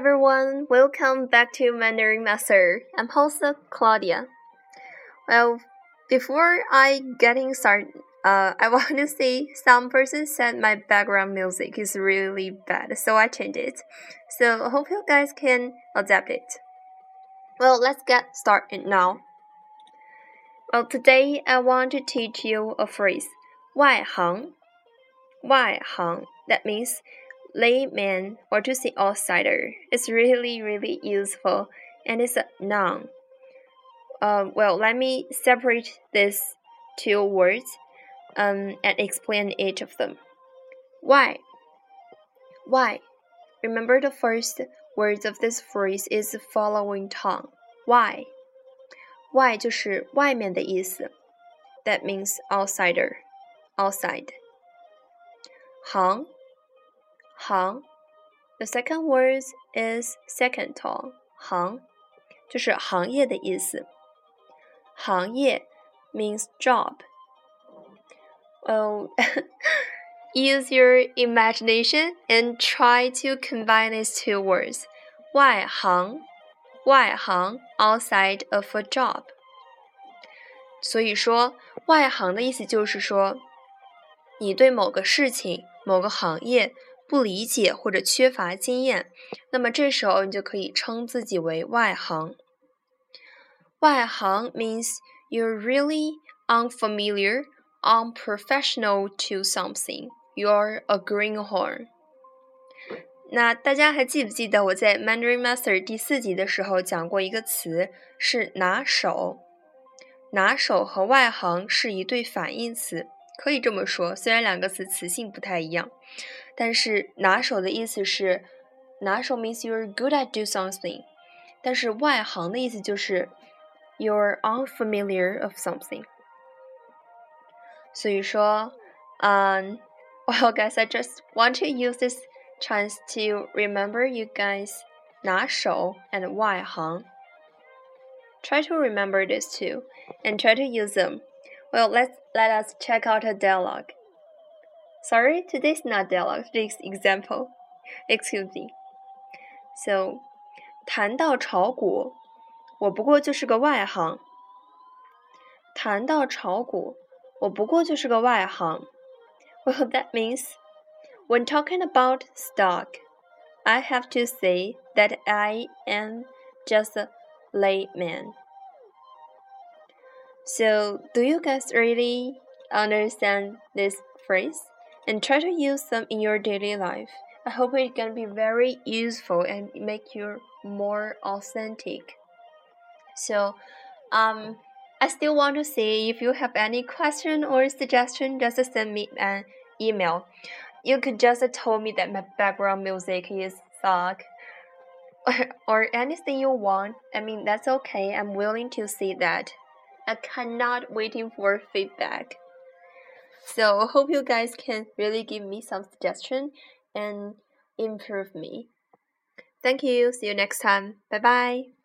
everyone, welcome back to Mandarin Master. I'm host Claudia. Well, before I getting started, uh, I want to say some person said my background music is really bad, so I changed it. So I hope you guys can adapt it. Well, let's get started now. Well, today I want to teach you a phrase, 外行.外行, that means layman or to say outsider. It's really, really useful and it's a noun. Um, well, let me separate these two words um, and explain each of them. Why? Why? Remember the first words of this phrase is falling tone. Why? Why That means outsider, outside. 行行，the second word is second tone，行就是行业的意思。行业 means job. Oh, use your imagination and try to combine these two words. 外行，外行 outside of a job. 所以说，外行的意思就是说，你对某个事情、某个行业。 不理解或者缺乏经验，那么这时候你就可以称自己为外行。外行 means you're really unfamiliar, unprofessional to something. You're a greenhorn. 那大家还记不记得我在 Mandarin Master 第四集的时候讲过一个词是拿手？拿手和外行是一对反义词。可以这么说，虽然两个词词性不太一样，但是拿手的意思是拿手 means you're good at do something，但是外行的意思就是 you're unfamiliar of something。所以说，嗯、um,，well guys, I just want to use this chance to remember you guys 拿手 and 外行。Try to remember this too, and try to use them well, let's let us check out a dialogue. Sorry, today's not dialogue, today's example. Excuse me. So, 谈到炒股，我不过就是个外行。谈到炒股，我不过就是个外行。Well, that means when talking about stock, I have to say that I am just a layman. So, do you guys really understand this phrase and try to use them in your daily life? I hope it can be very useful and make you more authentic. So, um, I still want to say if you have any question or suggestion, just send me an email. You could just tell me that my background music is suck or anything you want. I mean, that's okay. I'm willing to see that. I cannot waiting for feedback. So I hope you guys can really give me some suggestion and improve me. Thank you. See you next time. Bye bye.